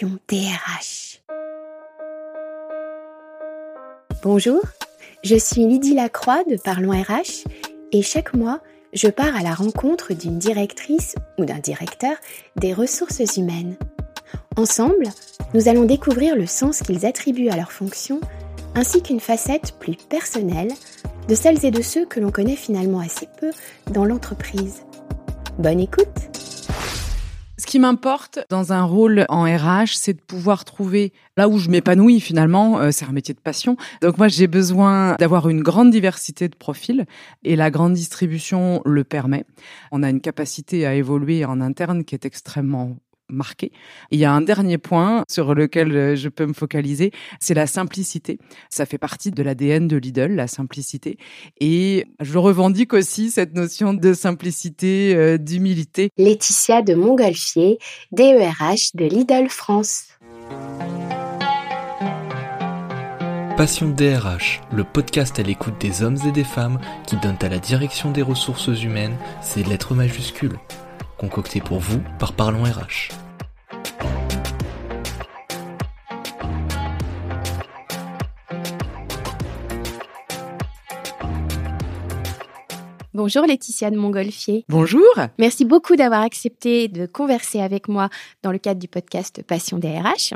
DRH. Bonjour, je suis Lydie Lacroix de Parlons RH et chaque mois, je pars à la rencontre d'une directrice ou d'un directeur des ressources humaines. Ensemble, nous allons découvrir le sens qu'ils attribuent à leur fonction ainsi qu'une facette plus personnelle de celles et de ceux que l'on connaît finalement assez peu dans l'entreprise. Bonne écoute ce qui m'importe dans un rôle en RH, c'est de pouvoir trouver là où je m'épanouis finalement. Euh, c'est un métier de passion. Donc moi, j'ai besoin d'avoir une grande diversité de profils et la grande distribution le permet. On a une capacité à évoluer en interne qui est extrêmement marqué. il y a un dernier point sur lequel euh, je peux me focaliser, c'est la simplicité. Ça fait partie de l'ADN de Lidl, la simplicité. Et je revendique aussi cette notion de simplicité, euh, d'humilité. Laetitia de Montgolfier, DERH de Lidl France. Passion DRH, le podcast à l'écoute des hommes et des femmes qui donnent à la direction des ressources humaines ses lettres majuscules concocté pour vous par Parlons RH. Bonjour Laetitia de Montgolfier. Bonjour. Merci beaucoup d'avoir accepté de converser avec moi dans le cadre du podcast Passion DRH.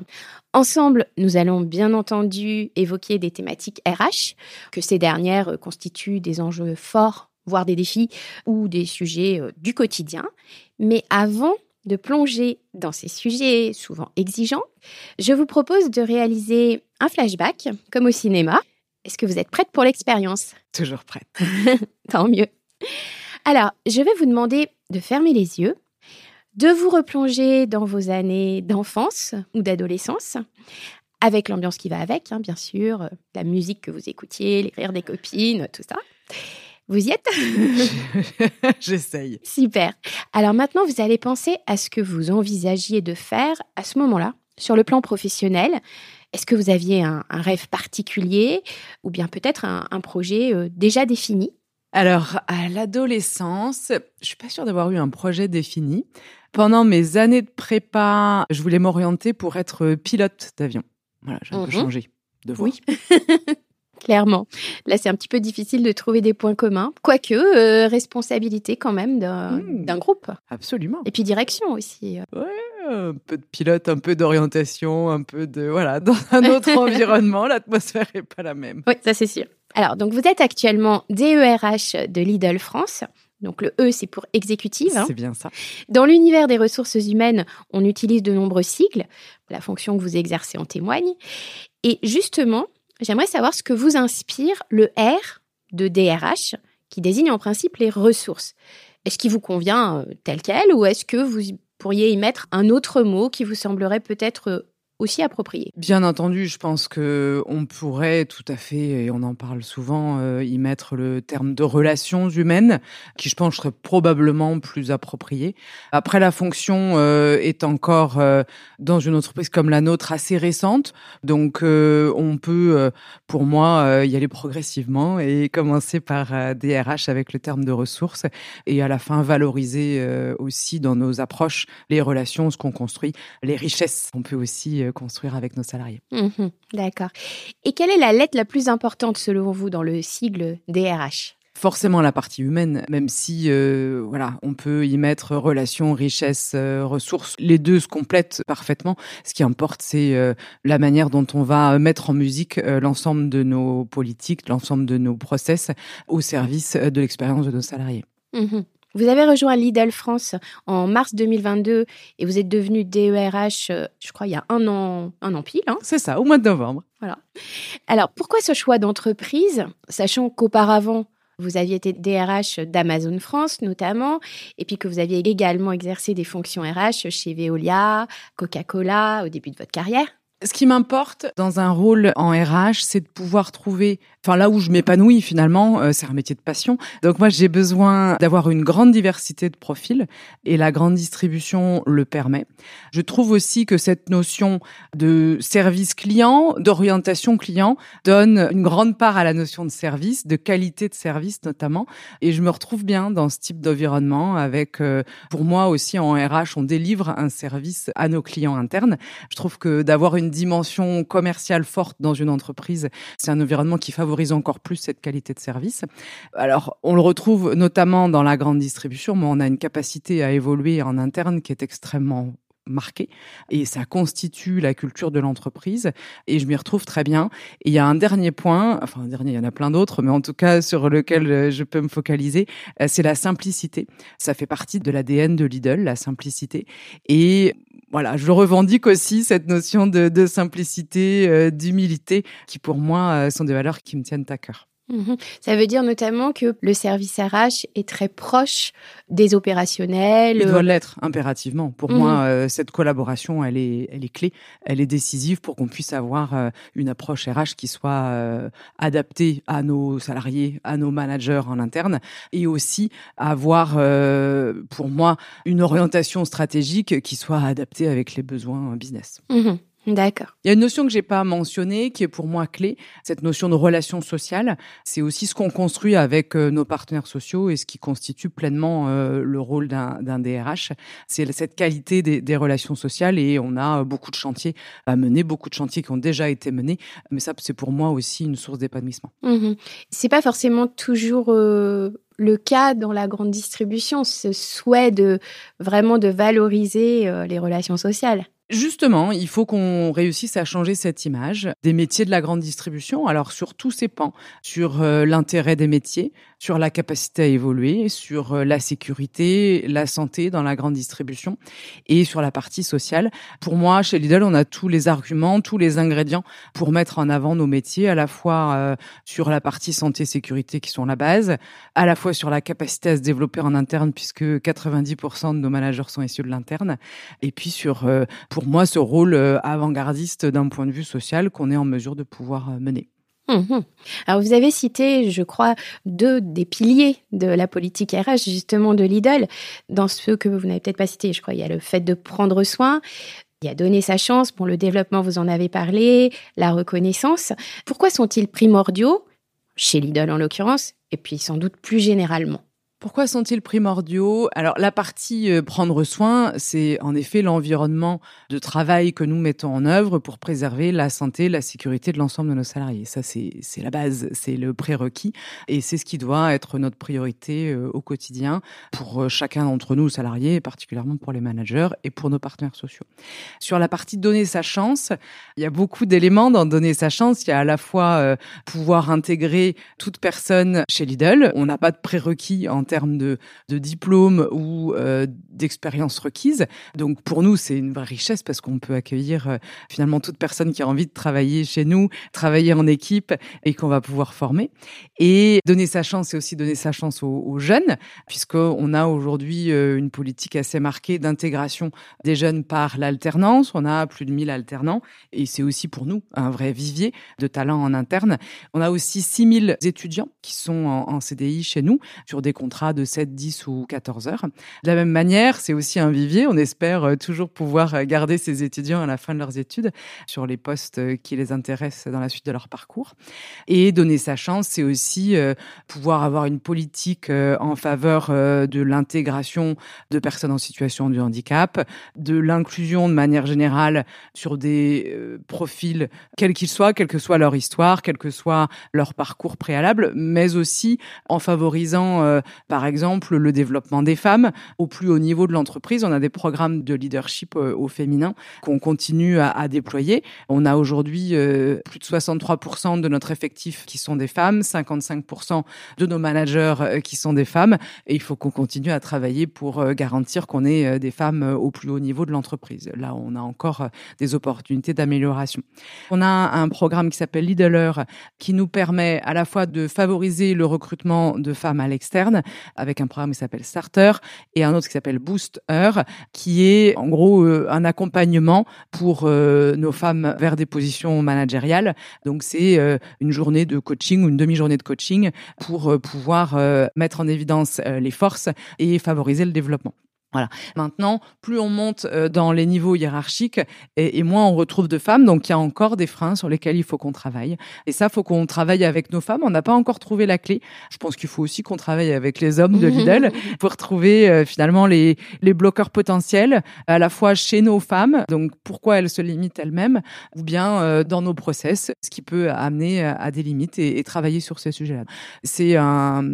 Ensemble, nous allons bien entendu évoquer des thématiques RH, que ces dernières constituent des enjeux forts voire des défis ou des sujets euh, du quotidien. Mais avant de plonger dans ces sujets souvent exigeants, je vous propose de réaliser un flashback, comme au cinéma. Est-ce que vous êtes prête pour l'expérience? Toujours prête. Tant mieux. Alors, je vais vous demander de fermer les yeux, de vous replonger dans vos années d'enfance ou d'adolescence, avec l'ambiance qui va avec, hein, bien sûr, la musique que vous écoutiez, les rires des copines, tout ça. Vous y êtes J'essaye. Super. Alors maintenant, vous allez penser à ce que vous envisagiez de faire à ce moment-là, sur le plan professionnel. Est-ce que vous aviez un, rêve particulier ou bien peut-être un, projet euh, déjà défini alors, à l'adolescence, je suis pas sûre d'avoir eu un projet défini. Pendant mes années de prépa, je voulais m'orienter pour être pilote d'avion. Voilà, j'ai un peu mhm. changé de voie. Oui. clairement. Là, c'est un petit peu difficile de trouver des points communs, quoique euh, responsabilité quand même hmm. d'un groupe. Absolument. Et puis direction aussi. Ouais, un peu de pilote, un peu d'orientation, un peu de voilà, dans un autre environnement, l'atmosphère est pas la même. Oui, ça c'est sûr. Alors, donc vous êtes actuellement DERH de Lidl France. Donc le E, c'est pour exécutive. Hein. C'est bien ça. Dans l'univers des ressources humaines, on utilise de nombreux sigles. La fonction que vous exercez en témoigne. Et justement, J'aimerais savoir ce que vous inspire le R de DRH, qui désigne en principe les ressources. Est-ce qu'il vous convient euh, tel quel ou est-ce que vous pourriez y mettre un autre mot qui vous semblerait peut-être euh, aussi approprié. Bien entendu, je pense que on pourrait tout à fait, et on en parle souvent, euh, y mettre le terme de relations humaines, qui je pense serait probablement plus approprié. Après, la fonction euh, est encore euh, dans une entreprise comme la nôtre assez récente, donc on peut, pour moi, y aller progressivement et commencer par DRH avec le terme de ressources, et à la fin valoriser aussi dans nos approches les relations, ce qu'on construit, les richesses. On peut aussi construire avec nos salariés. Mhm, d'accord. Et quelle est la lettre la plus importante selon vous dans le sigle DRH forcément la partie humaine, même si euh, voilà, on peut y mettre relations, richesses, euh, ressources. Les deux se complètent parfaitement. Ce qui importe, c'est la manière dont on va mettre en musique l'ensemble de nos politiques, l'ensemble de nos process au service de l'expérience de nos salariés. Mhm. Vous avez rejoint Lidl France en mars 2022 et vous êtes devenu DERH, euh, je crois, il y a un an, un an pile. Hein. C'est ça, au mois de novembre. Voilà. Alors, pourquoi ce choix d'entreprise, sachant qu'auparavant, vous aviez été DRH d'Amazon France notamment, et puis que vous aviez également exercé des fonctions RH chez Veolia, Coca-Cola au début de votre carrière? Ce qui m'importe dans un rôle en RH, c'est de pouvoir trouver enfin là où je m'épanouis finalement, euh, c'est un métier de passion. Donc moi j'ai besoin d'avoir une grande diversité de profils et la grande distribution le permet. Je trouve aussi que cette notion de service client, d'orientation client donne une grande part à la notion de service, de qualité de service notamment et je me retrouve bien dans ce type d'environnement avec euh, pour moi aussi en RH on délivre un service à nos clients internes. Je trouve que d'avoir une dimension commerciale forte dans une entreprise, c'est un environnement qui favorise encore plus cette qualité de service. Alors, on le retrouve notamment dans la grande distribution, mais on a une capacité à évoluer en interne qui est extrêmement marquée et ça constitue la culture de l'entreprise et je m'y retrouve très bien. Et il y a un dernier point, enfin un dernier, il y en a plein d'autres, mais en tout cas sur lequel euh, je peux me focaliser, euh, c'est la simplicité. Ça fait partie de l'ADN de Lidl, la simplicité. Et voilà, je revendique aussi cette notion de, de simplicité, euh, d'humilité, qui pour moi sont des valeurs qui me tiennent à cœur. Mhm. Ça veut dire notamment que le service RH est très proche des opérationnels. Il doit l'être impérativement. Pour mhm. moi, euh, cette collaboration, elle est, elle est clé, elle est décisive pour qu'on puisse avoir euh, une approche RH qui soit euh, adaptée à nos salariés, à nos managers en interne, et aussi avoir, pour moi, une orientation stratégique qui soit adaptée avec les besoins business. Mhm. D'accord. Il y a une notion que j'ai pas mentionnée, qui est pour moi clé, cette notion de relation sociale. C'est aussi ce qu'on construit avec euh, nos partenaires sociaux et ce qui constitue pleinement euh, le rôle d'un DRH. C'est cette qualité des, relations sociales et on a beaucoup de chantiers à mener, beaucoup de chantiers qui ont déjà été menés. Mais ça, c'est pour moi aussi une source d'épanouissement. Mmh c'est pas forcément toujours euh, le cas dans la grande distribution, ce souhait de vraiment de valoriser les relations sociales. Justement, il faut qu'on réussisse à changer cette image des métiers de la grande distribution, alors sur tous ces pans, sur euh, l'intérêt des métiers, sur la capacité à évoluer, sur euh, la sécurité, la santé dans la grande distribution et sur la partie sociale. Pour moi, chez Lidl, on a tous les arguments, tous les ingrédients pour mettre en avant nos métiers, à la fois euh, sur la partie santé-sécurité qui sont la base, à la fois sur la capacité à se développer en interne puisque 90% de nos managers sont issus de l'interne, et puis sur pour moi ce rôle euh, avant-gardiste d'un point de vue social qu'on est en mesure de pouvoir euh, mener. Mmh Alors vous avez cité, je crois, deux des piliers de la politique RH justement de Lidl. Dans ceux que vous n'avez peut-être pas cités, je crois, il y a le fait de prendre soin, il y a donner sa chance, pour le développement, vous en avez parlé, la reconnaissance. Pourquoi sont-ils primordiaux, chez Lidl en l'occurrence, et puis sans doute plus généralement? Pourquoi sont-ils primordiaux? Alors la partie euh, prendre soin, c'est en effet l'environnement de travail que nous mettons en œuvre pour préserver la santé, la sécurité de l'ensemble de nos salariés. Ça, c'est la base, c'est le prérequis et c'est ce qui doit être notre priorité euh, au quotidien pour euh, chacun d'entre nous, salariés, et particulièrement pour les managers et pour nos partenaires sociaux. Sur la partie donner sa chance, il y a beaucoup d'éléments dans donner sa chance. Il y a à la fois pouvoir intégrer toute personne chez Lidl. On n'a pas de prérequis en termes de, de diplôme ou euh, d'expérience requise. Donc pour nous, c'est une vraie richesse parce qu'on peut accueillir euh, finalement toute personne qui a envie de travailler chez nous, travailler en équipe et qu'on va pouvoir former. Et donner sa chance, c'est aussi donner sa chance aux, aux jeunes, puisqu'on a aujourd'hui euh, une politique assez marquée d'intégration des jeunes par l'alternance. On a plus de 1000 alternants et c'est aussi pour nous un vrai vivier de talents en interne. On a aussi 6000 étudiants qui sont en, en CDI chez nous sur des contrats de 7, 10 ou 14 heures. De la même manière, c'est aussi un vivier. On espère euh, toujours pouvoir euh, garder ces étudiants à la fin de leurs études sur les postes euh, qui les intéressent dans la suite de leur parcours. Et donner sa chance, c'est aussi pouvoir avoir une politique en faveur de l'intégration de personnes en situation de handicap, de l'inclusion de manière générale sur des profils, quels qu'ils soient, quelle que soit leur histoire, quel que soit leur parcours préalable, mais aussi en favorisant par exemple, le développement des femmes au plus haut niveau de l'entreprise. On a des programmes de leadership euh, au féminin qu'on continue à, déployer. On a aujourd'hui euh, plus de 63% de notre effectif qui sont des femmes, 55% de nos managers euh, qui sont des femmes. Et il faut qu'on continue à travailler pour garantir qu'on ait des femmes au plus haut niveau de l'entreprise. Là, on a encore des opportunités d'amélioration. On a un programme qui s'appelle Leader qui nous permet à la fois de favoriser le recrutement de femmes à l'externe, avec un programme qui s'appelle Starter et un autre qui s'appelle Booster, qui est en gros euh, un accompagnement pour euh, nos femmes vers des positions managériales. Donc c'est euh, une journée de coaching ou une demi-journée de coaching pour pouvoir mettre en évidence les forces et favoriser le développement. Voilà. Maintenant, plus on monte euh, dans les niveaux hiérarchiques et, moins on retrouve de femmes. Donc, il y a encore des freins sur lesquels il faut qu'on travaille. Et ça, faut qu'on travaille avec nos femmes. On n'a pas encore trouvé la clé. Je pense qu'il faut aussi qu'on travaille avec les hommes de Lidl pour trouver euh, finalement les, les bloqueurs potentiels à la fois chez nos femmes. Donc, pourquoi elles se limitent elles-mêmes ou bien euh, dans nos process, ce qui peut amener à des limites et, et travailler sur ces sujets-là. C'est un,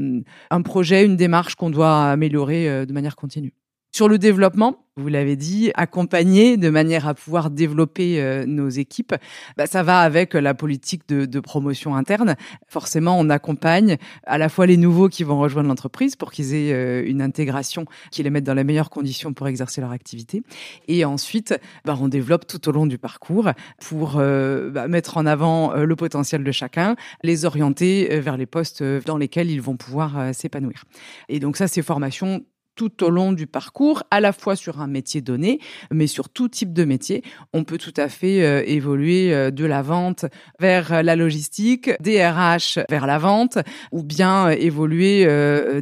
un projet, une démarche qu'on doit améliorer de manière continue. Sur le développement, vous l'avez dit, accompagner de manière à pouvoir développer euh, nos équipes, bah, ça va avec la politique de, promotion interne. Forcément, on accompagne à la fois les nouveaux qui vont rejoindre l'entreprise pour qu'ils aient euh, une intégration qui les mette dans les meilleures conditions pour exercer leur activité. Et ensuite, bah, on développe tout au long du parcours pour euh, bah, mettre en avant le potentiel de chacun, les orienter vers les postes dans lesquels ils vont pouvoir s'épanouir. Et donc ça, c'est formation tout au long du parcours, à la fois sur un métier donné, mais sur tout type de métier. On peut tout à fait euh, évoluer euh, de la vente vers la logistique, des RH vers la vente, ou bien euh, évoluer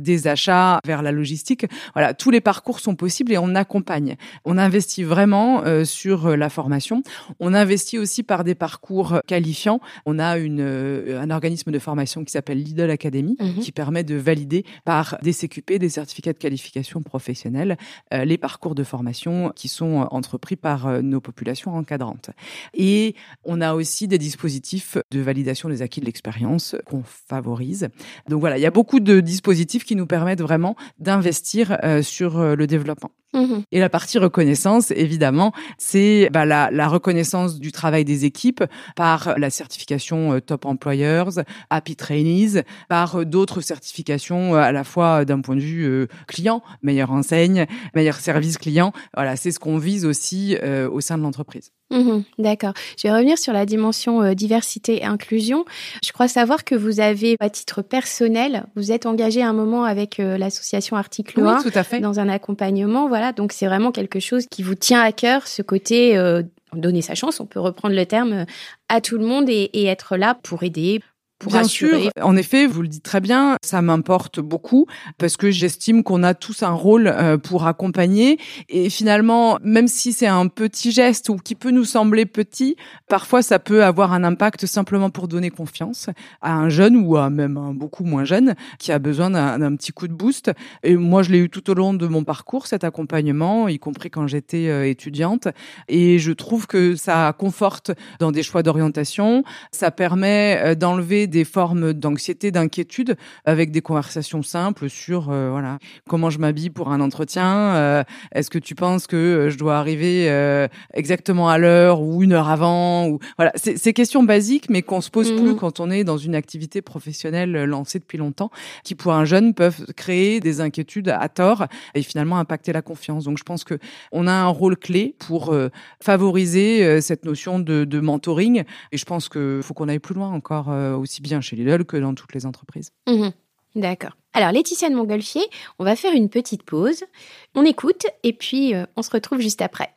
des achats vers la logistique. Voilà, tous les parcours sont possibles et on accompagne. On investit vraiment sur la formation. On investit aussi par des parcours qualifiants. On a une, un organisme de formation qui s'appelle Lidl Academy, mhm. qui permet de valider par des CQP, des certificats de qualification professionnelle, euh, les parcours de formation qui sont entrepris par euh, nos populations encadrantes. Et on a aussi des dispositifs de validation des acquis de l'expérience qu'on favorise. Donc voilà, il y a beaucoup de dispositifs qui nous permettent vraiment d'investir euh, sur le développement. Mmh Et la partie reconnaissance, évidemment, c'est bah, la, la, reconnaissance du travail des équipes par la certification euh, Top Employers, Happy Trainees, par euh, d'autres certifications euh, à la fois d'un point de vue client, meilleure enseigne, meilleur service client. Voilà, c'est ce qu'on vise aussi au sein de l'entreprise. Mmh d'accord. Je vais revenir sur la dimension euh, diversité et inclusion. Je crois savoir que vous avez, à titre personnel, vous êtes engagé à un moment avec euh, l'association Article 1 tout à fait. dans un accompagnement. Voilà, donc c'est vraiment quelque chose qui vous tient à cœur, ce côté euh, donner sa chance, on peut reprendre le terme, à tout le monde et, et être là pour aider, Bien sûr, en effet, vous le dites très bien, ça m'importe beaucoup parce que j'estime qu'on a tous un rôle euh, pour accompagner et finalement, même si c'est un petit geste ou qui peut nous sembler petit, parfois ça peut avoir un impact simplement pour donner confiance à un jeune ou à même un beaucoup moins jeune qui a besoin d'un petit coup de boost. Et moi, je l'ai eu tout au long de mon parcours, cet accompagnement, y compris quand j'étais euh, étudiante. Et je trouve que ça conforte dans des choix d'orientation, ça permet euh, d'enlever des formes d'anxiété, d'inquiétude, avec des conversations simples sur euh, voilà comment je m'habille pour un entretien. Euh, est-ce que tu penses que euh, je dois arriver exactement à l'heure ou une heure avant ou voilà ces questions basiques, mais qu'on se pose plus mmh. quand on est dans une activité professionnelle lancée depuis longtemps, qui pour un jeune peuvent créer des inquiétudes à tort et finalement impacter la confiance. Donc je pense que on a un rôle clé pour favoriser cette notion de, de mentoring et je pense que faut qu'on aille plus loin encore aussi bien chez Lidl que dans toutes les entreprises. Mhm. D'accord. Alors Laetitia de Montgolfier, on va faire une petite pause. On écoute et puis euh, on se retrouve juste après.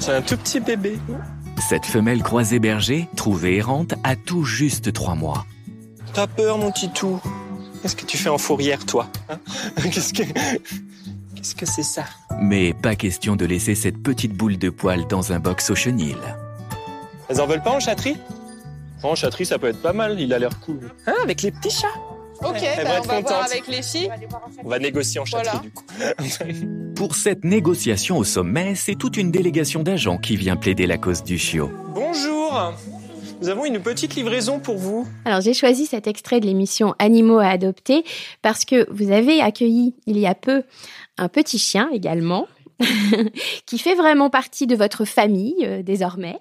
C'est un tout petit bébé. Cette femelle croisée berger, trouvée errante, a tout juste trois mois. T'as peur, mon titou? Qu'est-ce que tu fais en fourrière, toi hein? Qu'est-ce que... Qu'est-ce que c'est ça? Mais pas question de laisser cette petite boule de poils dans un box au chenil. Elles en veulent pas en chatterie? En chatterie, ça peut être pas mal, il a l'air cool. Hein, avec les petits chats Ok, bah, on va voir avec les filles. On va négocier en chatterie du coup. Pour cette négociation au sommet, c'est toute une délégation d'agents qui vient plaider la cause du chiot. Bonjour nous avons une petite livraison pour vous. Alors j'ai choisi cet extrait de l'émission Animaux à adopter parce que vous avez accueilli il y a peu un petit chien également qui fait vraiment partie de votre famille euh, désormais.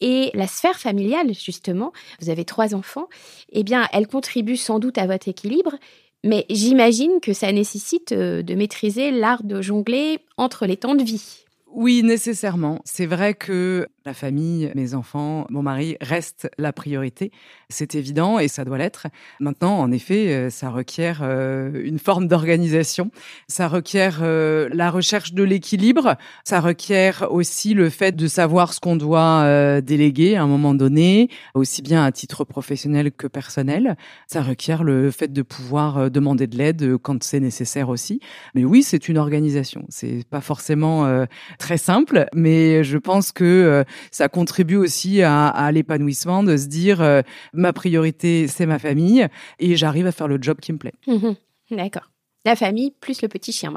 Et la sphère familiale, justement, vous avez trois enfants, eh bien, elle contribue sans doute à votre équilibre, mais j'imagine que ça nécessite euh, de maîtriser l'art de jongler entre les temps de vie. Oui, nécessairement. C'est vrai que la famille, mes enfants, mon mari restent la priorité. C'est évident et ça doit l'être. Maintenant, en effet, euh, ça requiert euh, une forme d'organisation. Ça requiert euh, la recherche de l'équilibre. Ça requiert aussi le fait de savoir ce qu'on doit déléguer à un moment donné, aussi bien à titre professionnel que personnel. Ça requiert le fait de pouvoir demander de l'aide quand c'est nécessaire aussi. Mais oui, c'est une organisation. C'est pas forcément très simple, mais je pense que ça contribue aussi à, l'épanouissement de se dire euh, ma priorité c'est ma famille et j'arrive à faire le job qui me plaît. Mhm. D'accord. La famille plus le petit chien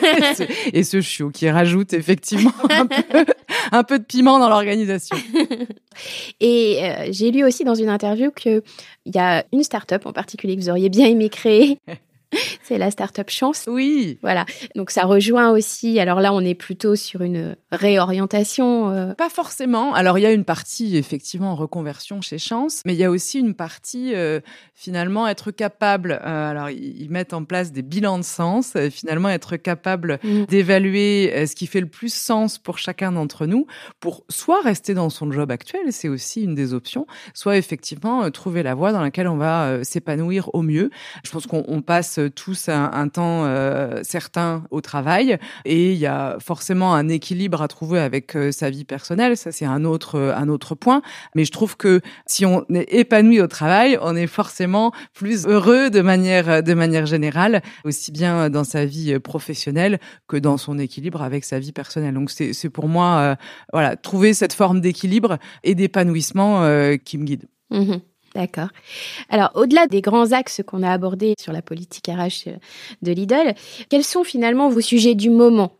et ce chiot qui rajoute effectivement un peu, de piment dans l'organisation. Et euh, j'ai lu aussi dans une interview qu'il y a une start-up en particulier que vous auriez bien aimé créer. c'est la start-up Chance. Oui. Voilà. Donc ça rejoint aussi. Alors là, on est plutôt sur une réorientation. Euh. Pas forcément. Alors il y a une partie effectivement en reconversion chez Chance, mais il y a aussi une partie euh, finalement être capable. Euh, alors ils mettent en place des bilans de sens. finalement être capable mmh. d'évaluer ce qui fait le plus sens pour chacun d'entre nous, pour soit rester dans son job actuel, c'est aussi une des options, soit effectivement trouver la voie dans laquelle on va s'épanouir au mieux. Je pense qu'on passe tous un, temps euh, certain au travail et il y a forcément un équilibre à trouver avec euh, sa vie personnelle. Ça, c'est un autre, euh, un autre point. Mais je trouve que si on est épanoui au travail, on est forcément plus heureux de manière, de manière générale, aussi bien dans sa vie professionnelle que dans son équilibre avec sa vie personnelle. Donc, c'est, c'est pour moi, voilà, trouver cette forme d'équilibre et d'épanouissement qui me guide. Mmh D'accord. Alors, au-delà des grands axes qu'on a abordés sur la politique RH de Lidl, quels sont finalement vos sujets du moment?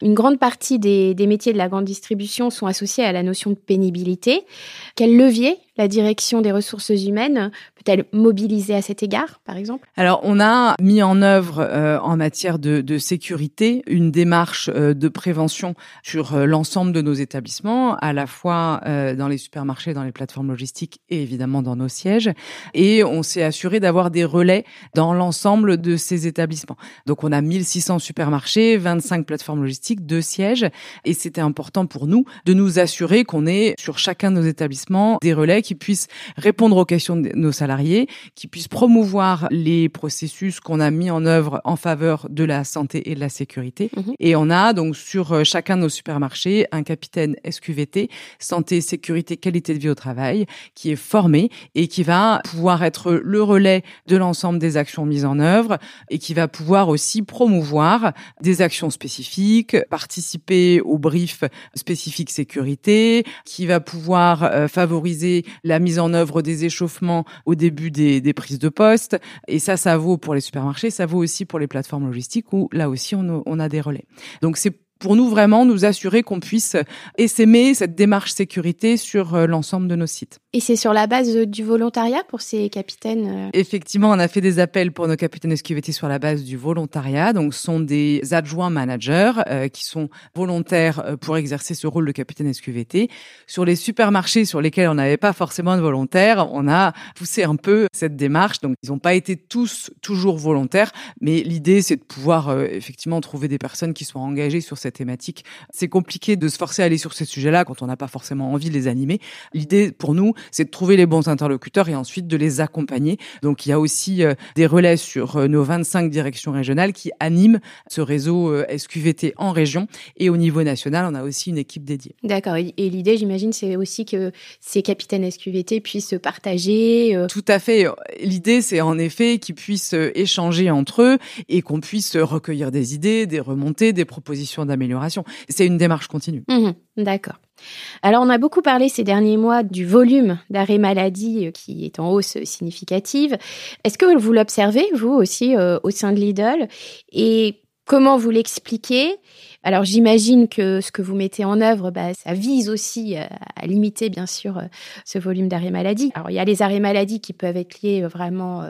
Une grande partie des, des, métiers de la grande distribution sont associés à la notion de pénibilité. Quel levier la direction des ressources humaines peut-elle mobiliser à cet égard, par exemple? Alors, on a mis en œuvre euh, en matière de, sécurité une démarche euh, de prévention sur euh, l'ensemble de nos établissements, à la fois dans les supermarchés, dans les plateformes logistiques et évidemment dans nos sièges. Et on s'est assuré d'avoir des relais dans l'ensemble de ces établissements. Donc, on a 1600 supermarchés, 25 plateformes logistiques, deux sièges. Et c'était important pour nous de nous assurer qu'on ait sur chacun de nos établissements des relais qui puissent répondre aux questions de nos salariés, qui puissent promouvoir les processus qu'on a mis en œuvre en faveur de la santé et de la sécurité. Mhm. Et on a donc sur euh, chacun de nos supermarchés un capitaine SQVT, santé, sécurité, qualité de vie au travail, qui est formé et qui va pouvoir être le relais de l'ensemble des actions mises en œuvre et qui va pouvoir aussi promouvoir des actions spécifiques, participer au brief spécifique sécurité, qui va pouvoir euh, favoriser la mise en œuvre des échauffements au début des, des, prises de poste. Et ça, ça vaut pour les supermarchés, ça vaut aussi pour les plateformes logistiques où là aussi on, on a des relais. Donc c'est pour nous vraiment nous assurer qu'on puisse essaimer cette démarche sécurité sur euh, l'ensemble de nos sites. Et c'est sur la base du volontariat pour ces capitaines euh Effectivement, on a fait des appels pour nos capitaines SQVT sur la base du volontariat. Donc, ce sont des adjoints managers euh, qui sont volontaires pour exercer ce rôle de capitaine SQVT. Sur les supermarchés sur lesquels on n'avait pas forcément de volontaires, on a poussé un peu cette démarche. Donc, ils n'ont pas été tous toujours volontaires, mais l'idée, c'est de pouvoir effectivement trouver des personnes qui soient engagées sur cette cette thématique. C'est compliqué de se forcer à aller sur ces sujets-là quand on n'a pas forcément envie de les animer. L'idée pour nous, c'est de trouver les bons interlocuteurs et ensuite de les accompagner. Donc il y a aussi euh, des relais sur euh, nos 25 directions régionales qui animent ce réseau euh, SQVT en région et au niveau national, on a aussi une équipe dédiée. D'accord. Et l'idée, j'imagine, c'est aussi que ces capitaines SQVT puissent se partager. Tout à fait. L'idée, c'est en effet qu'ils puissent échanger entre eux et qu'on puisse recueillir des idées, des remontées, des propositions C'est une démarche continue. Mhm, d'accord. Alors, on a beaucoup parlé ces derniers mois du volume d'arrêt maladie euh, qui est en hausse significative. Est-ce que vous l'observez, vous aussi, euh, au sein de Lidl? Et comment vous l'expliquez? Alors j'imagine que ce que vous mettez en œuvre, bah, ça vise aussi euh, à limiter bien sûr euh, ce volume d'arrêts maladie. Alors il y a les arrêts maladie qui peuvent être liés euh, vraiment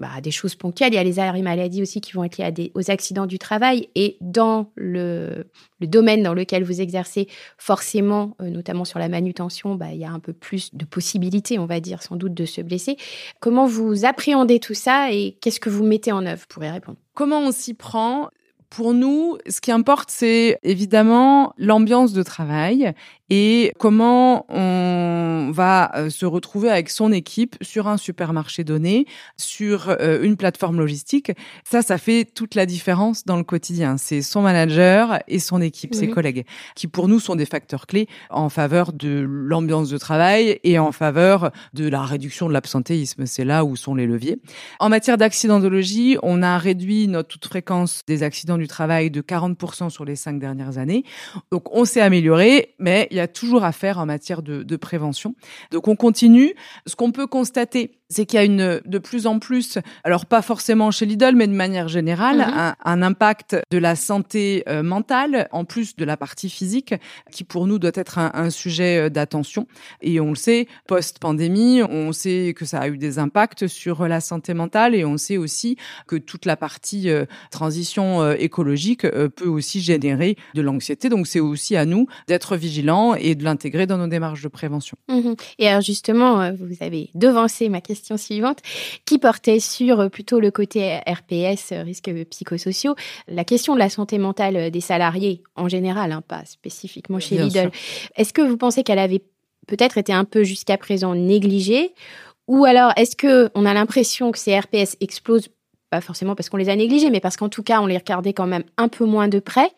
bah, à des choses ponctuelles. Il y a les arrêts maladie aussi qui vont être liés aux accidents du travail. Et dans le, le, domaine dans lequel vous exercez, forcément, notamment sur la manutention, bah, il y a un peu plus de possibilités, on va dire, sans doute, de se blesser. Comment vous appréhendez tout ça et qu'est-ce que vous mettez en œuvre pour y répondre? Comment on s'y prend? Pour nous, ce qui importe, c'est évidemment l'ambiance de travail et comment on va euh, se retrouver avec son équipe sur un supermarché donné, sur euh, une plateforme logistique. Ça, ça fait toute la différence dans le quotidien. C'est son manager et son équipe, ses collègues, qui pour nous sont des facteurs clés en faveur de l'ambiance de travail et en faveur de la réduction de l'absentéisme. C'est là où sont les leviers. En matière d'accidentologie, on a réduit notre toute fréquence des accidents du travail de 40% sur les cinq dernières années. Donc, on s'est amélioré, mais il y a toujours à faire en matière de, de prévention. Donc on continue. Ce qu'on peut constater, c'est qu'il y a une de plus en plus, alors pas forcément chez Lidl, mais de manière générale, mhm. un, un, impact de la santé euh, mentale en plus de la partie physique, qui pour nous doit être un, un sujet euh, d'attention. Et on le sait, post-pandémie, on sait que ça a eu des impacts sur la santé mentale et on sait aussi que toute la partie euh, transition écologique peut aussi générer de l'anxiété. Donc c'est aussi à nous d'être vigilants et de l'intégrer dans nos démarches de prévention. Mhm. Et alors justement, vous avez devancé ma question suivante, qui portait sur euh, plutôt le côté RPS, euh, risques psychosociaux, la question de la santé mentale euh, des salariés en général, hein, pas spécifiquement chez Lidl. Est-ce que vous pensez qu'elle avait peut-être été un peu jusqu'à présent négligée? Ou alors, est-ce que on a l'impression que ces RPS explosent pas forcément parce qu'on les a négligés, mais parce qu'en tout cas, on les regardait quand même un peu moins de près.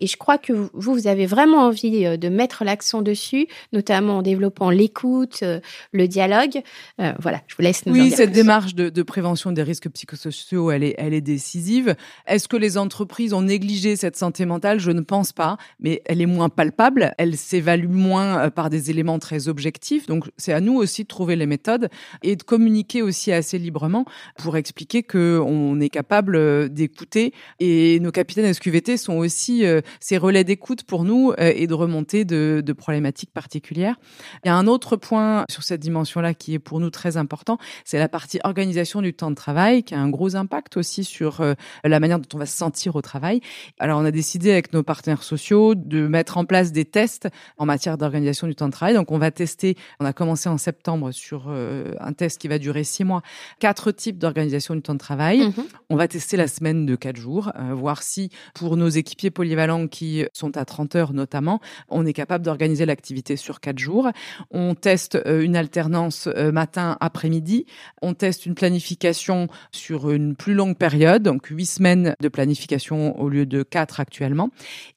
Et je crois que vous, vous avez vraiment envie euh, de mettre l'accent dessus, notamment en développant l'écoute, euh, le dialogue. Euh, voilà, je vous laisse nous Oui, cette démarche de, de, prévention des risques psychosociaux, elle est, elle est décisive. Est-ce que les entreprises ont négligé cette santé mentale? Je ne pense pas, mais elle est moins palpable, elle s'évalue moins par des éléments très objectifs. Donc, c'est à nous aussi de trouver les méthodes et de communiquer aussi assez librement pour expliquer que on est capable euh, d'écouter et nos capitaines SQVT sont aussi euh, ces relais d'écoute pour nous euh, et de remontée de, de, problématiques particulières. Il y a un autre point sur cette dimension-là qui est pour nous très important, c'est la partie organisation du temps de travail qui a un gros impact aussi sur la manière dont on va se sentir au travail. Alors on a décidé avec nos partenaires sociaux de mettre en place des tests en matière d'organisation du temps de travail. Donc on va tester, on a commencé en septembre sur un test qui va durer six mois, quatre types d'organisation du temps de travail Mhm. On va tester la semaine de 4 jours, euh, voir si pour nos équipiers polyvalents qui sont à 30 heures notamment, on est capable d'organiser l'activité sur 4 jours. On teste euh, une alternance euh, matin-après-midi. On teste une planification sur une plus longue période, donc 8 semaines de planification au lieu de 4 actuellement.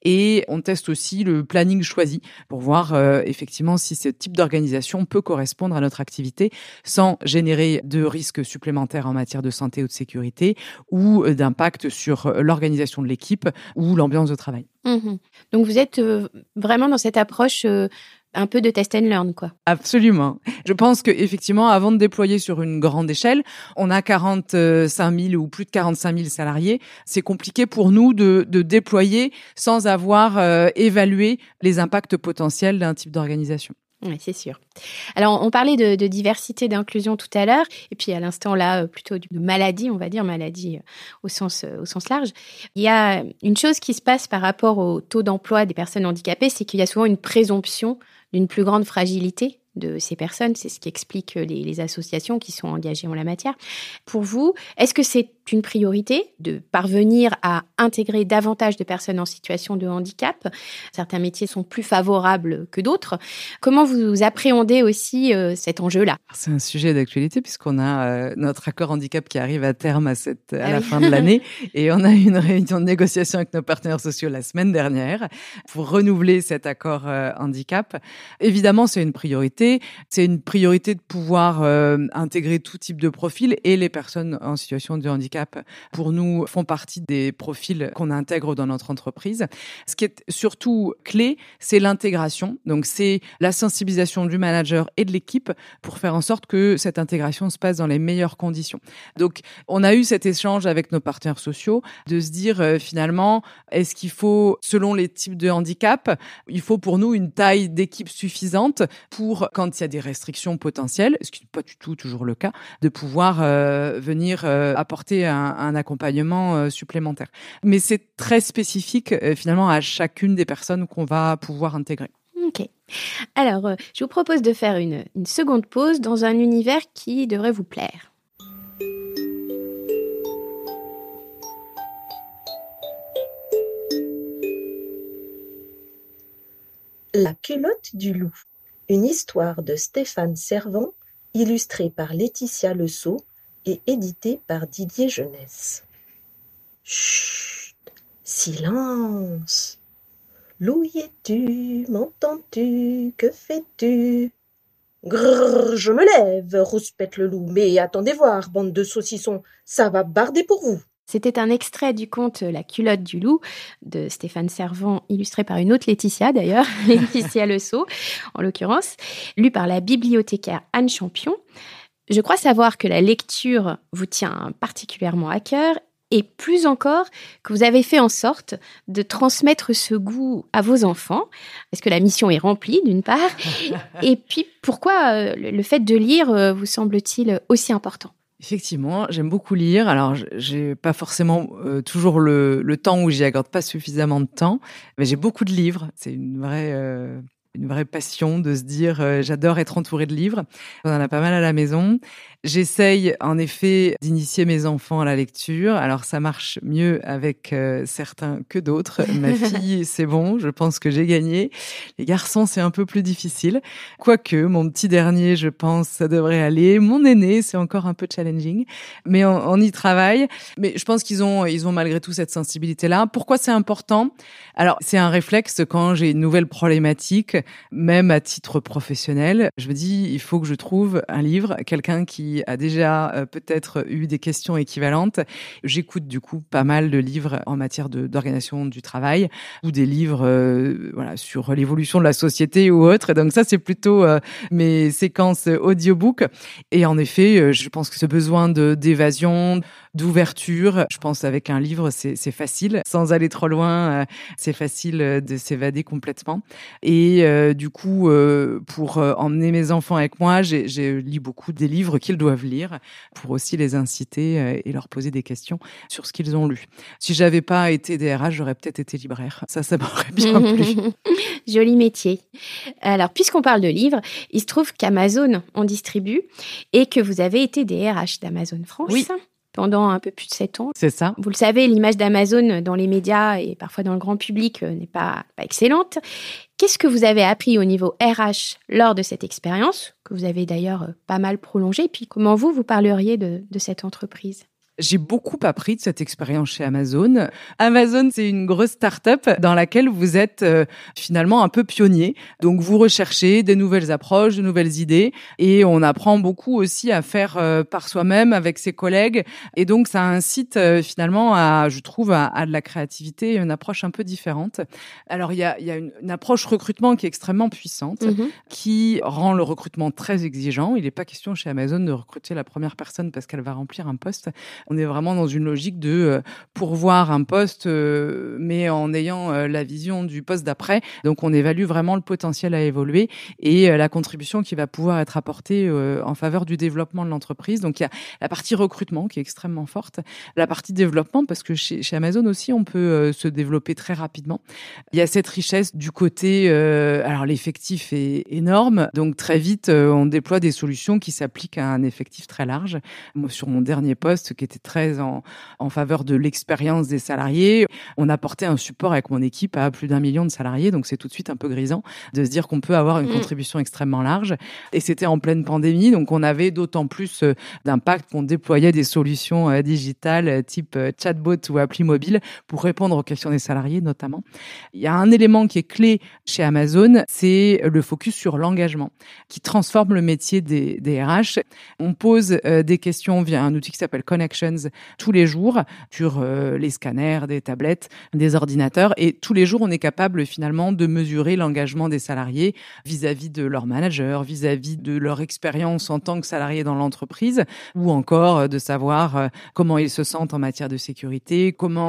Et on teste aussi le planning choisi pour voir effectivement si ce type d'organisation peut correspondre à notre activité sans générer de risques supplémentaires en matière de santé ou de sécurité ou euh, d'impact sur euh, l'organisation de l'équipe ou l'ambiance de travail. Mmh Donc vous êtes euh, vraiment dans cette approche un peu de test and learn, quoi. Absolument. Je pense que effectivement, avant de déployer sur une grande échelle, on a 45 000 ou plus de 45 000 salariés. C'est compliqué pour nous de, de déployer sans avoir évalué les impacts potentiels d'un type d'organisation. Oui, c'est sûr. Alors, on parlait de, diversité, d'inclusion tout à l'heure, et puis à l'instant là, euh, plutôt de maladie, on va dire maladie euh, au sens, euh, au sens large. Il y a une chose qui se passe par rapport au taux d'emploi des personnes handicapées, c'est qu'il y a souvent une présomption d'une plus grande fragilité de ces personnes. C'est ce qui explique les, associations qui sont engagées en la matière. Pour vous, est-ce que c'est une priorité de parvenir à intégrer davantage de personnes en situation de handicap. Certains métiers sont plus favorables que d'autres. Comment vous appréhendez aussi euh, cet enjeu-là? C'est un sujet d'actualité puisqu'on a euh, notre accord handicap qui arrive à terme à, cette, à ah la fin de l'année. Et on a eu une réunion de négociation avec nos partenaires sociaux la semaine dernière pour renouveler cet accord euh, handicap. Évidemment, c'est une priorité. C'est une priorité de pouvoir intégrer tout type de profil et les personnes en situation de handicap, pour nous, font partie des profils qu'on intègre dans notre entreprise. Ce qui est surtout clé, c'est l'intégration. Donc, c'est la sensibilisation du manager et de l'équipe pour faire en sorte que cette intégration se passe dans les meilleures conditions. Donc, on a eu cet échange avec nos partenaires sociaux de se dire euh, finalement, est-ce qu'il faut, selon les types de handicap, il faut pour nous une taille d'équipe suffisante pour quand il y a des restrictions potentielles, ce qui n'est pas du tout toujours le cas, de pouvoir euh, venir euh, apporter un, accompagnement euh, supplémentaire. Mais c'est très spécifique euh, finalement à chacune des personnes qu'on va pouvoir intégrer. Ok. Alors, euh, je vous propose de faire une, une seconde pause dans un univers qui devrait vous plaire. La culotte du loup. Une histoire de Stéphane Servant, illustrée par Laetitia Lessot, et éditée par Didier Jeunesse. Chut Silence Loup es-tu M'entends-tu Que fais-tu? Grrr, je me lève, rouspète le loup. Mais attendez voir, bande de saucissons, ça va barder pour vous. C'était un extrait du conte La culotte du loup de Stéphane Servant, illustré par une autre Laetitia d'ailleurs, Laetitia Le en l'occurrence, lu par la bibliothécaire Anne Champion. Je crois savoir que la lecture vous tient particulièrement à cœur et plus encore que vous avez fait en sorte de transmettre ce goût à vos enfants, parce que la mission est remplie d'une part, et puis pourquoi euh, le fait de lire euh, vous semble-t-il aussi important? Effectivement, j'aime beaucoup lire. Alors, j'ai pas forcément euh, toujours le, le, temps où j'y accorde pas suffisamment de temps, mais j'ai beaucoup de livres. C'est une vraie euh, une vraie passion de se dire euh, j'adore être entouré de livres. On en a pas mal à la maison. J'essaye en effet d'initier mes enfants à la lecture. Alors ça marche mieux avec euh, certains que d'autres. Ma fille, c'est bon, je pense que j'ai gagné. Les garçons, c'est un peu plus difficile. Quoique, mon petit dernier, je pense, ça devrait aller. Mon aîné, c'est encore un peu challenging, mais on, y travaille. Mais je pense qu'ils ont, ils ont malgré tout cette sensibilité-là. Pourquoi c'est important? Alors c'est un réflexe quand j'ai une nouvelle problématique, même à titre professionnel. Je me dis, il faut que je trouve un livre, quelqu'un qui a déjà euh, peut-être eu des questions équivalentes. J'écoute du coup pas mal de livres en matière d'organisation du travail ou des livres euh, sur l'évolution de la société ou autre. Donc ça c'est plutôt euh, mes séquences audiobook. Et en effet, je pense que ce besoin d'évasion, d'ouverture, je pense avec un livre c'est facile, sans aller trop loin, c'est facile de s'évader complètement. Et du coup, pour emmener mes enfants avec moi, j'ai lu beaucoup des livres qu'ils doivent lire pour aussi les inciter euh, et leur poser des questions sur ce qu'ils ont lu. Si j'avais pas été DRH, j'aurais peut-être été libraire. Ça, ça m'aurait bien plu. Joli métier. Alors, puisqu'on parle de livres, il se trouve qu'Amazon en distribue et que vous avez été DRH d'Amazon France. Oui pendant un peu plus de sept ans. C'est ça. Vous le savez, l'image d'Amazon dans les médias et parfois dans le grand public euh, n'est pas, excellente. Qu'est-ce que vous avez appris au niveau RH lors de cette expérience, que vous avez d'ailleurs euh, pas mal prolongée, puis comment vous, vous parleriez de cette entreprise? J'ai beaucoup appris de cette expérience chez Amazon. Amazon, c'est une grosse start-up dans laquelle vous êtes euh, finalement un peu pionnier. Donc, vous recherchez des nouvelles approches, de nouvelles idées et on apprend beaucoup aussi à faire euh, par soi-même avec ses collègues. Et donc, ça incite euh, finalement à, je trouve, à, de la créativité et une approche un peu différente. Alors, il y a, y a une, approche recrutement qui est extrêmement puissante, mm-hmm. qui rend le recrutement très exigeant. Il n'est pas question chez Amazon de recruter la première personne parce qu'elle va remplir un poste on est vraiment dans une logique de euh, pourvoir un poste, euh, mais en ayant euh, la vision du poste d'après. Donc, on évalue vraiment le potentiel à évoluer et la contribution qui va pouvoir être apportée en faveur du développement de l'entreprise. Donc, il y a la partie recrutement qui est extrêmement forte, la partie développement parce que chez, Amazon aussi, on peut se développer très rapidement. Il y a cette richesse du côté, alors l'effectif est énorme, donc très vite, on déploie des solutions qui s'appliquent à un effectif très large. Sur mon dernier poste, qui était très en, en faveur de l'expérience des salariés. On apportait un support avec mon équipe à plus d'un million de salariés, donc c'est tout de suite un peu grisant de se dire qu'on peut avoir une mm. contribution extrêmement large. Et c'était en pleine pandémie, donc on avait d'autant plus euh, d'impact qu'on déployait des solutions euh, digitales euh, type chatbot ou appli mobile pour répondre aux questions des salariés notamment. Il y a un élément qui est clé chez Amazon, c'est le focus sur l'engagement qui transforme le métier des, des RH. On pose des questions via un outil qui s'appelle Connection tous les jours sur euh, les scanners, des tablettes, des ordinateurs. Et tous les jours, on est capable finalement de mesurer l'engagement des salariés vis-à-vis de leur manager, vis-à-vis de leur expérience en tant que salarié dans l'entreprise, ou encore euh, de savoir euh, comment ils se sentent en matière de sécurité, comment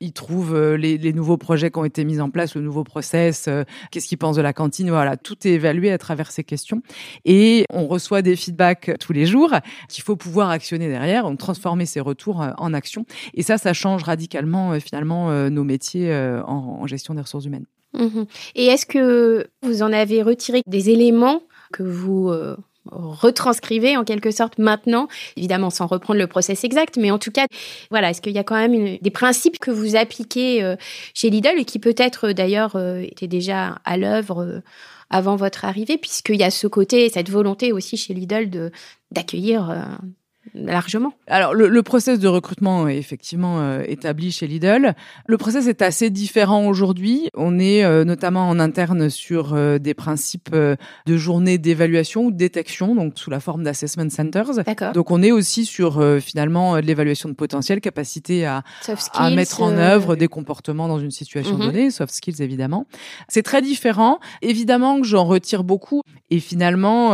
ils trouvent les, les, nouveaux projets qui ont été mis en place, le nouveau process, qu'est-ce qu'ils pensent de la cantine. Voilà, tout est évalué à travers ces questions. Et on reçoit des feedbacks tous les jours qu'il faut pouvoir actionner derrière. On transforme ces retours euh, en action. Et ça, ça change radicalement euh, finalement euh, nos métiers en, gestion des ressources humaines. Mmh Et est-ce que vous en avez retiré des éléments que vous retranscrivez en quelque sorte maintenant, évidemment sans reprendre le process exact, mais en tout cas, voilà, est-ce qu'il y a quand même des principes que vous appliquez euh, chez Lidl et qui peut-être d'ailleurs étaient déjà à l'œuvre avant votre arrivée, puisqu'il y a ce côté, cette volonté aussi chez Lidl de d'accueillir largement. Alors le, le, process de recrutement est effectivement euh, établi chez Lidl. Le process est assez différent aujourd'hui. On est euh, notamment en interne sur euh, des principes de journée d'évaluation ou de détection, donc sous la forme d'assessment centers. Donc on est aussi sur finalement l'évaluation de potentiel, capacité à, à mettre en œuvre des comportements dans une situation mhm. donnée, soft skills évidemment. C'est très différent. Évidemment que j'en retire beaucoup et finalement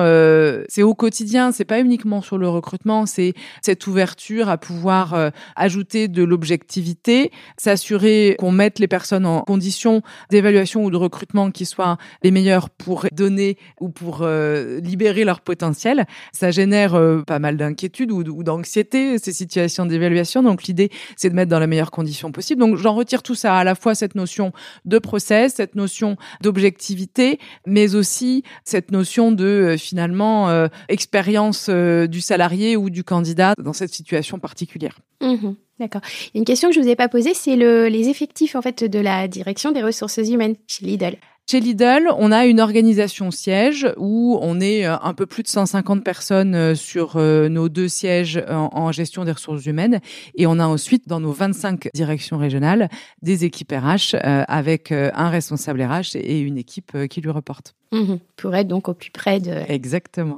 c'est au quotidien, c'est pas uniquement sur le recrutement, c'est cette ouverture à pouvoir euh, ajouter de l'objectivité, s'assurer qu'on mette les personnes en conditions d'évaluation ou de recrutement qui soient les meilleures pour donner ou pour euh, libérer leur potentiel. Ça génère euh, pas mal d'inquiétude ou, d'anxiété, ces situations d'évaluation. Donc l'idée, c'est de mettre dans les meilleures conditions possibles. Donc j'en retire tout ça, à la fois cette notion de process, cette notion d'objectivité, mais aussi cette notion de finalement expérience du salarié ou du candidat dans cette situation particulière. Mhm, d'accord. Une question que je vous ai pas posée, c'est le, les effectifs en fait de la direction des ressources humaines chez Lidl. Chez Lidl, on a une organisation siège où on est euh, un peu plus de 150 personnes euh, sur euh, nos deux sièges en, gestion des ressources humaines et on a ensuite dans nos 25 directions régionales des équipes RH avec un responsable RH et une équipe qui lui reporte. Mmh pour être donc au plus près de... Exactement.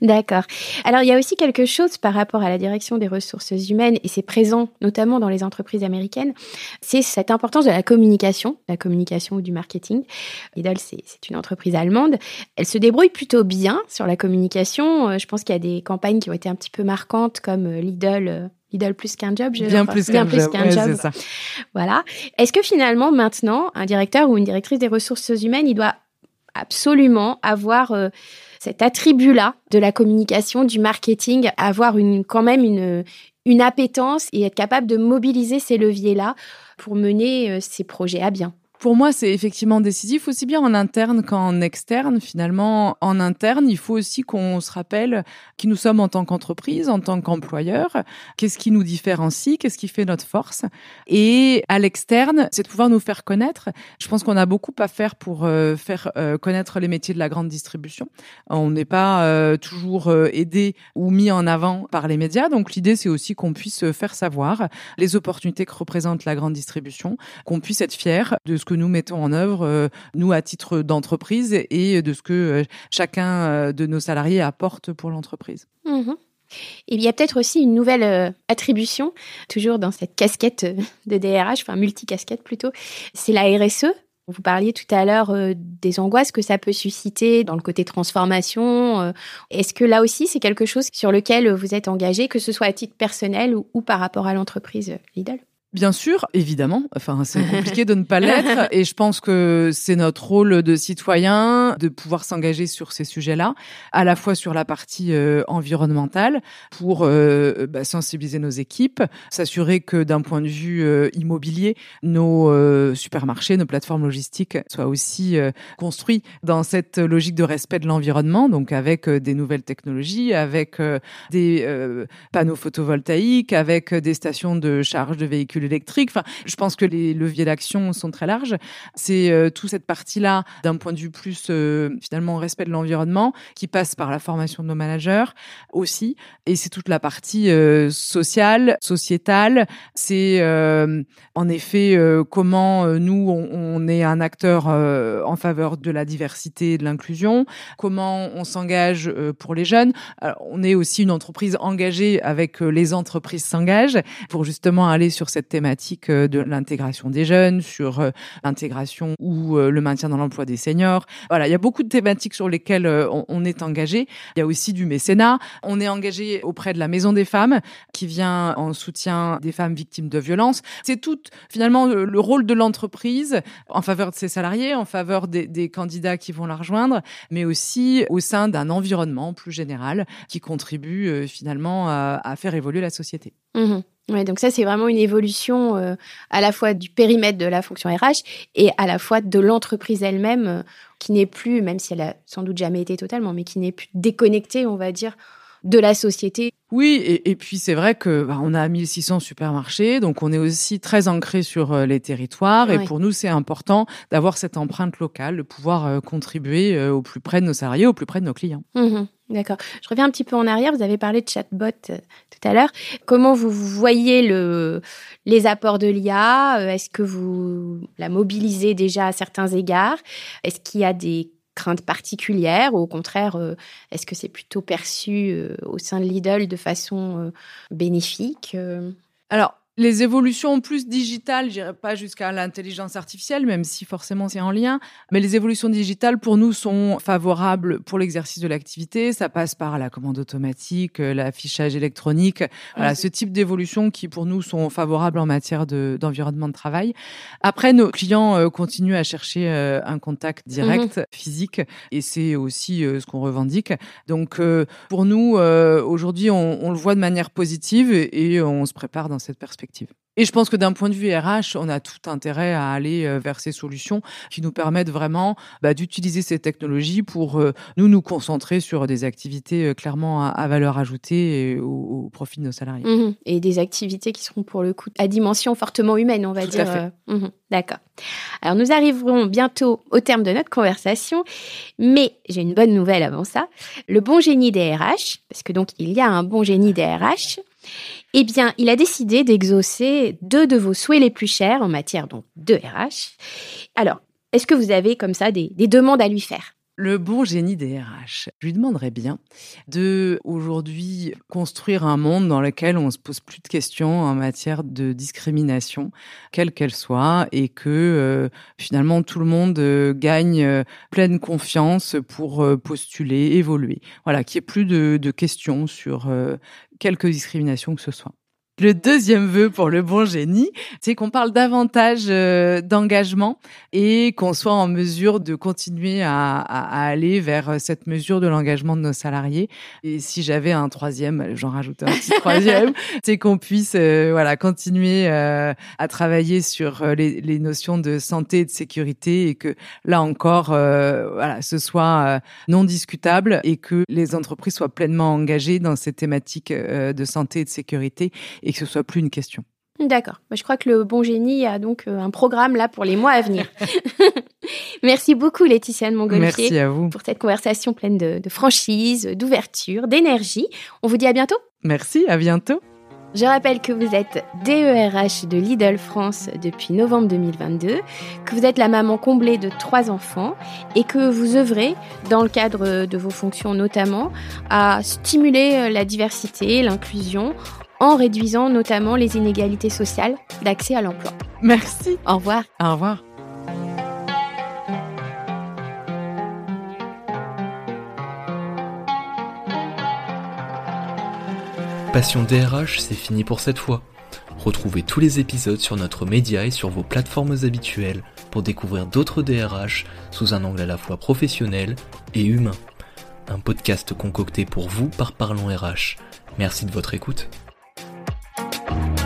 D'accord. Alors il y a aussi quelque chose par rapport à la direction des ressources humaines, et c'est présent notamment dans les entreprises américaines, c'est cette importance de la communication, la communication ou du marketing. Lidl, c'est une entreprise allemande. Elle se débrouille plutôt bien sur la communication. Euh, je pense qu'il y a des campagnes qui ont été un petit peu marquantes comme euh, Lidl euh, Lidl plus qu'un job, je bien plus qu'un job. job. ça. Voilà. Est-ce que finalement, maintenant, un directeur ou une directrice des ressources humaines, il doit absolument avoir euh, cet attribut-là de la communication, du marketing, avoir une, quand même une, une appétence et être capable de mobiliser ces leviers-là pour mener euh, ces projets à bien. Pour moi, c'est effectivement décisif, aussi bien en interne qu'en externe. Finalement, en interne, il faut aussi qu'on se rappelle qui nous sommes en tant qu'entreprise, en tant qu'employeur, qu'est-ce qui nous différencie, qu'est-ce qui fait notre force. Et à l'externe, c'est de pouvoir nous faire connaître. Je pense qu'on a beaucoup à faire pour euh, faire euh, connaître les métiers de la grande distribution. On n'est pas euh, toujours aidé ou mis en avant par les médias. Donc l'idée, c'est aussi qu'on puisse faire savoir les opportunités que représente la grande distribution, qu'on puisse être fier de ce que nous mettons en œuvre, euh, nous, à titre d'entreprise, et de ce que euh, chacun euh, de nos salariés apporte pour l'entreprise. Et il y a peut-être aussi une nouvelle attribution, toujours dans cette casquette de DRH, enfin multicasquette plutôt, c'est la RSE. Vous parliez tout à l'heure des angoisses que ça peut susciter dans le côté transformation. Est-ce que là aussi, c'est quelque chose sur lequel vous êtes engagé, que ce soit à titre personnel ou par rapport à l'entreprise Lidl? Bien sûr, évidemment. Enfin, c'est compliqué de ne pas l'être. Et je pense que c'est notre rôle de citoyen de pouvoir s'engager sur ces sujets-là, à la fois sur la partie euh, environnementale, pour euh, bah, sensibiliser nos équipes, s'assurer que d'un point de vue euh, immobilier, nos supermarchés, nos plateformes logistiques soient aussi construits dans cette logique de respect de l'environnement, donc avec des nouvelles technologies, avec des panneaux photovoltaïques, avec des stations de charge de véhicules électrique. Enfin, je pense que les leviers d'action sont très larges. C'est euh, toute cette partie-là, d'un point de vue plus euh, finalement respect de l'environnement, qui passe par la formation de nos managers aussi. Et c'est toute la partie euh, sociale, sociétale. C'est en effet comment nous on, on, est un acteur en faveur de la diversité et de l'inclusion. Comment on s'engage pour les jeunes. on est aussi une entreprise engagée avec les entreprises s'engagent pour justement aller sur cette thématique euh, de l'intégration des jeunes, sur euh, l'intégration ou euh, le maintien dans l'emploi des seniors. Voilà, il y a beaucoup de thématiques sur lesquelles on est engagé. Il y a aussi du mécénat. On est engagé auprès de la Maison des femmes qui vient en soutien des femmes victimes de violences. C'est tout finalement le rôle de l'entreprise en faveur de ses salariés, en faveur des, candidats qui vont la rejoindre, mais aussi au sein d'un environnement plus général qui contribue finalement à, faire évoluer la société. Mmh Ouais, donc ça c'est vraiment une évolution euh, à la fois du périmètre de la fonction RH et à la fois de l'entreprise elle-même euh, qui n'est plus, même si elle a sans doute jamais été totalement, mais qui n'est plus déconnectée, on va dire, de la société. Oui, et, et puis c'est vrai que bah, on a 1600 supermarchés, donc on est aussi très ancré sur euh, les territoires. Et pour nous, c'est important d'avoir cette empreinte locale, de pouvoir euh, contribuer euh, au plus près de nos salariés, au plus près de nos clients. Mhm, D'accord. Je reviens un petit peu en arrière. Vous avez parlé de chatbot tout à l'heure. Comment vous voyez le, les apports de l'IA Est-ce que vous la mobilisez déjà à certains égards? Est-ce qu'il y a des craintes particulières ou au contraire, euh, est-ce que c'est plutôt perçu euh, au sein de Lidl de façon euh, bénéfique Alors, les évolutions plus digitales, j'irai pas jusqu'à l'intelligence artificielle, même si forcément c'est en lien, mais les évolutions digitales pour nous sont favorables pour l'exercice de l'activité. Ça passe par la commande automatique, euh, l'affichage électronique, voilà, ce type d'évolutions qui pour nous sont favorables en matière de- d'environnement de, travail. Après, nos clients euh, continuent à chercher euh, un contact direct, physique, et c'est aussi euh, ce qu'on revendique. Donc, pour nous, aujourd'hui, on, on le voit de manière positive et, et on se prépare dans cette perspective. Et je pense que d'un point de vue RH, on a tout intérêt à aller euh, vers ces solutions qui nous permettent vraiment bah, d'utiliser ces technologies pour euh, nous nous concentrer sur des activités euh, clairement à, à valeur ajoutée et au, au profit de nos salariés. Mhm. Et des activités qui seront pour le coup à dimension fortement humaine, on va Tout à dire. fait. euh, mhm. D'accord. Alors nous arriverons bientôt au terme de notre conversation, mais j'ai une bonne nouvelle avant ça. Le bon génie des RH, parce que donc il y a un bon génie des RH, eh bien, il a décidé d'exaucer deux de vos souhaits les plus chers en matière donc de RH. Alors, est-ce que vous avez comme ça des, des demandes à lui faire? Le bon génie des RH, je lui demanderais bien de aujourd'hui construire un monde dans lequel on se pose plus de questions en matière de discrimination, quelle qu'elle soit, et que euh, finalement tout le monde euh, gagne euh, pleine confiance pour postuler, évoluer. Voilà, qu'il n'y ait plus de, questions sur quelque discrimination que ce soit. Le deuxième vœu pour le bon génie, c'est qu'on parle davantage euh, d'engagement et qu'on soit en mesure de continuer à, à- à aller vers euh, cette mesure de l'engagement de nos salariés. Et si j'avais un troisième, j'en rajoute un petit troisième, c'est qu'on puisse euh, voilà continuer euh, à travailler sur les, les notions de santé et de sécurité et que là encore, euh, voilà, ce soit non discutable et que les entreprises soient pleinement engagées dans ces thématiques de santé et de sécurité et que ce soit plus une question. D'accord. Bah, Je crois que le bon génie a donc euh, un programme là pour les mois à venir. Merci beaucoup Laetitia de Montgolfier Merci à vous. pour cette conversation pleine de, de franchise, d'ouverture, d'énergie. On vous dit à bientôt. Merci, à bientôt. Je rappelle que vous êtes DERH de Lidl France depuis novembre 2022, que vous êtes la maman comblée de trois enfants et que vous œuvrez, dans le cadre de vos fonctions notamment, à stimuler euh, la diversité, l'inclusion, en réduisant notamment les inégalités sociales d'accès à l'emploi. Merci. Au revoir. Au revoir. Passion DRH, c'est fini pour cette fois. Retrouvez tous les épisodes sur notre média et sur vos plateformes habituelles pour découvrir d'autres DRH sous un angle à la fois professionnel et humain. Un podcast concocté pour vous par Parlons RH. Merci de votre écoute. Bye.